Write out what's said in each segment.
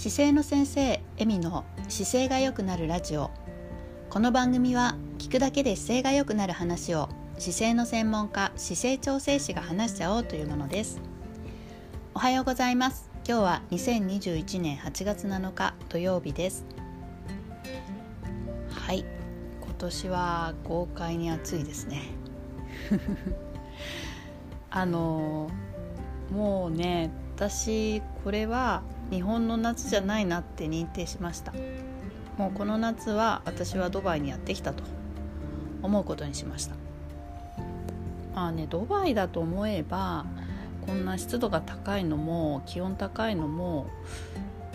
姿勢の先生エミの姿勢が良くなるラジオ。この番組は聞くだけで姿勢が良くなる話を姿勢の専門家姿勢調整士が話しちゃおうというものです。おはようございます。今日は2021年8月7日土曜日です。はい。今年は豪快に暑いですね。あのもうね私これは日本の夏じゃないなって認定しました。もうこの夏は私はドバイにやってきたと思うことにしました。まあねドバイだと思えばこんな湿度が高いのも気温高いのも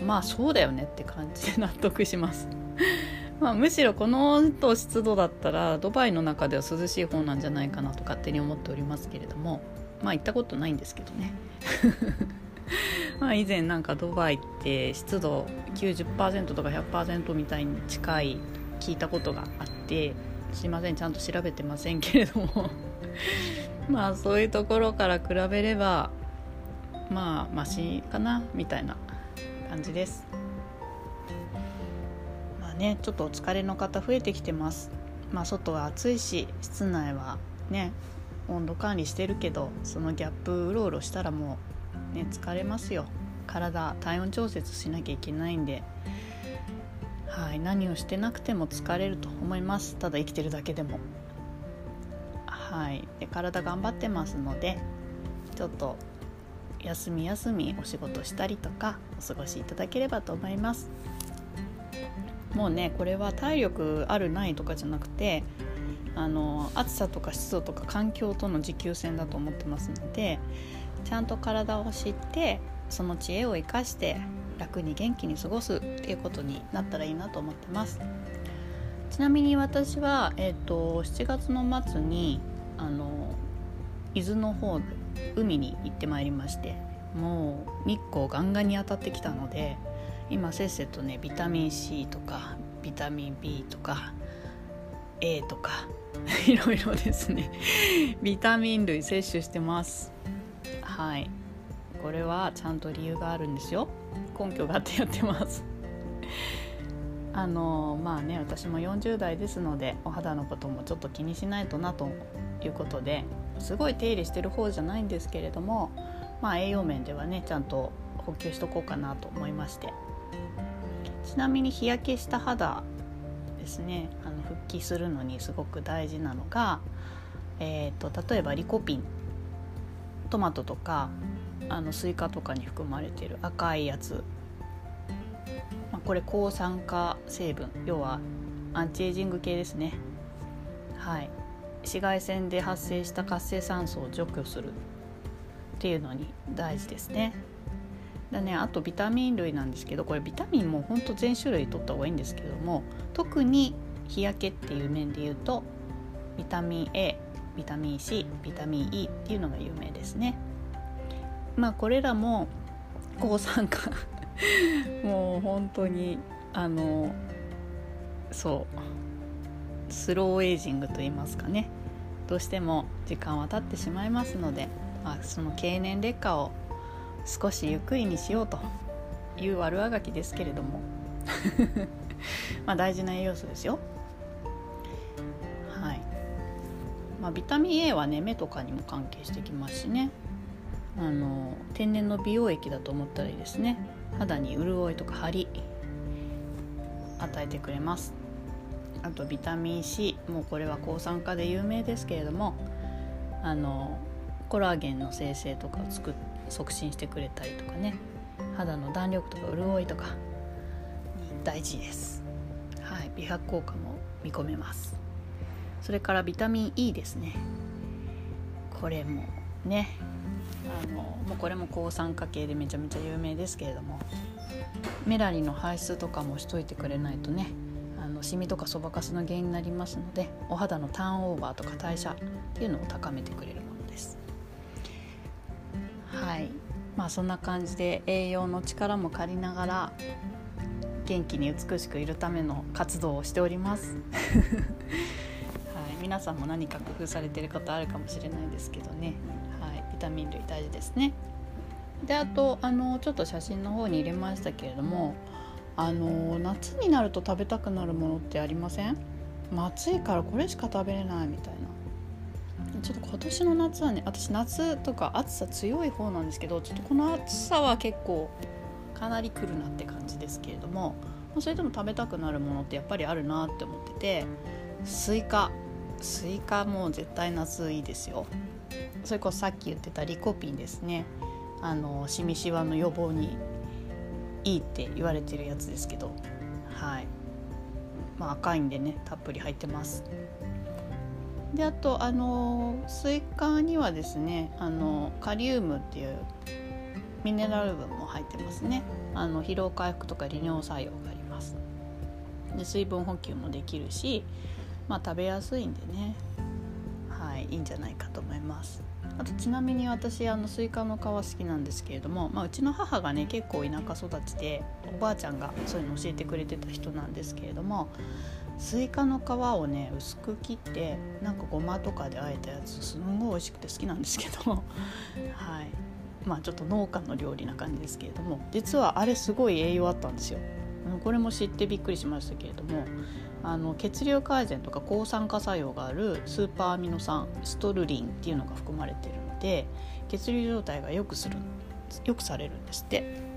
まあそうだよねって感じで納得します。まあむしろこのと湿度だったらドバイの中では涼しい方なんじゃないかなと勝手に思っておりますけれどもまあ行ったことないんですけどね。まあ以前なんかドバイって湿度90%とか100%みたいに近い聞いたことがあってすいません。ちゃんと調べてませんけれども。まあそういうところから比べればまあマシかなみたいな感じです。まあねちょっとお疲れの方増えてきてます。まあ外は暑いし室内はね温度管理してるけどそのギャップうろうろしたらもうね疲れますよ。体体温調節しなきゃいけないんで。はい何をしてなくても疲れると思います。ただ生きてるだけでも。はいで体頑張ってますのでちょっと休み休みお仕事したりとかお過ごしいただければと思います。もうねこれは体力あるないとかじゃなくてあの暑さとか湿度とか環境との持久戦だと思ってますのでちゃんと体を知ってその知恵を生かして楽に元気に過ごすっていうことになったらいいなと思ってます。ちなみに私は、えーと、7月の末にあの伊豆の方海に行ってまいりましてもう日光ガンガンに当たってきたので今せっせとねビタミン C とかビタミン B とか A とか いろいろですねビタミン類摂取してます。はい。これはちゃんと理由があるんですよ。根拠があってやってます。あのまあね私も40代ですのでお肌のこともちょっと気にしないとなということですごい手入れしてる方じゃないんですけれどもまあ栄養面ではねちゃんと補給しとこうかなと思いまして。ちなみに日焼けした肌ですねあの復帰するのにすごく大事なのが、えーと、例えばリコピン。トマトとかあのスイカとかに含まれている赤いやつ、まあ、これ抗酸化成分。要はアンチエイジング系ですね。はい。紫外線で発生した活性酸素を除去するっていうのに大事ですね。だねあとビタミン類なんですけどこれビタミンもほんと全種類取った方がいいんですけども特に日焼けっていう面で言うとビタミン A ビタミン C ビタミン E っていうのが有名ですね。まあこれらも抗酸化もう本当にあのそうスローエイジングと言いますかね。どうしても時間は経ってしまいますので、まあ、その経年劣化を少しゆっくりにしようという悪あがきですけれども。まあ大事な栄養素ですよ。まあ、ビタミン A はね目とかにも関係してきますしね。あの天然の美容液だと思ったらいいですね。肌に潤いとか張り与えてくれます。あとビタミン C もうこれは抗酸化で有名ですけれどもあのコラーゲンの生成とかを作促進してくれたりとかね。肌の弾力とか潤いとか大事です。はい美白効果も見込めます。それからビタミン E ですね。これもねあのもうこれも抗酸化系でめちゃめちゃ有名ですけれどもメラニンの排出とかもしといてくれないとねあのシミとかそばかすの原因になりますのでお肌のターンオーバーとか代謝っていうのを高めてくれるものです。はい。まあそんな感じで栄養の力も借りながら元気に美しくいるための活動をしております。皆さんも何か工夫されてることあるかもしれないですけどね。はい。ビタミン類大事ですね。であとあのちょっと写真の方に入れましたけれどもあの夏になると食べたくなるものってありません、暑いからこれしか食べれないみたいな。ちょっと今年の夏はね私夏とか暑さ強い方なんですけどちょっとこの暑さは結構かなり来るなって感じですけれどもそれでも食べたくなるものってやっぱりあるなって思っててスイカ。スイカも絶対夏いいですよ。それこそさっき言ってたリコピンですね。あのシミシワの予防にいいって言われてるやつですけど。はい。まあ赤いんでねたっぷり入ってます。であとあのスイカにはですねあのカリウムっていうミネラル分も入ってますね。あの疲労回復とか利尿作用があります。で水分補給もできるしまあ食べやすいんでね。はいいいんじゃないかと思います。あとちなみに私あのスイカの皮好きなんですけれども、まあ、うちの母がね結構田舎育ちでおばあちゃんがそういうの教えてくれてた人なんですけれどもスイカの皮をね薄く切ってなんかごまとかであえたやつすんごい美味しくて好きなんですけどはい。まあちょっと農家の料理な感じですけれども実はあれすごい栄養あったんですよ。これも知ってびっくりしましたけれどもあの血流改善とか抗酸化作用があるスーパーアミノ酸シトルリンっていうのが含まれてるので血流状態が良くする良くされるんですって。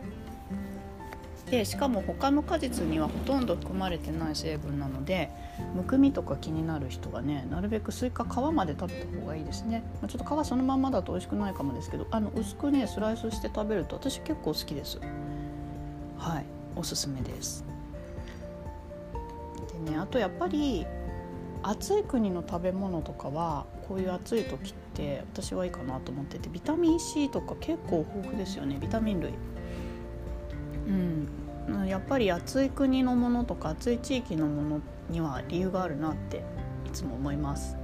でしかも他の果実にはほとんど含まれてない成分なのでむくみとか気になる人はねなるべくスイカ皮まで食べた方がいいですね、まあ、ちょっと皮そのままだと美味しくないかもですけどあの薄くねスライスして食べると私結構好きです。はいおすすめです。でねあとやっぱり暑い国の食べ物とかはこういう暑い時って私はいいかなと思っててビタミン C とか結構豊富ですよねビタミン類。うん。やっぱり暑い国のものとか暑い地域のものには理由があるなっていつも思います。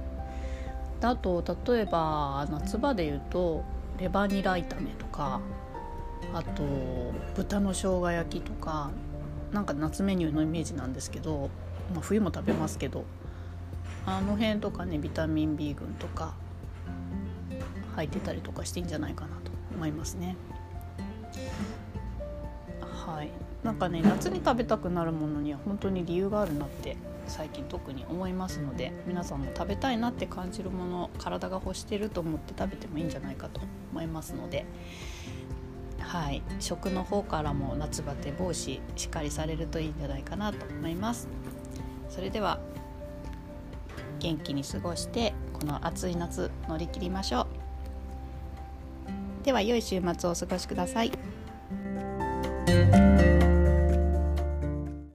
あと例えば夏場で言うとレバニラ炒めとかあと豚の生姜焼きとかなんか夏メニューのイメージなんですけど、まあ、冬も食べますけどあの辺とかねビタミン B 群とか入ってたりとかしていいんじゃないかなと思いますね。はいなんかね夏に食べたくなるものには本当に理由があるなって最近特に思いますので皆さんも食べたいなって感じるもの体が欲してると思って食べてもいいんじゃないかと思いますのではい。食の方からも夏バテ防止しっかりされるといいんじゃないかなと思います。それでは元気に過ごしてこの暑い夏乗り切りましょう。では良い週末をお過ごしください。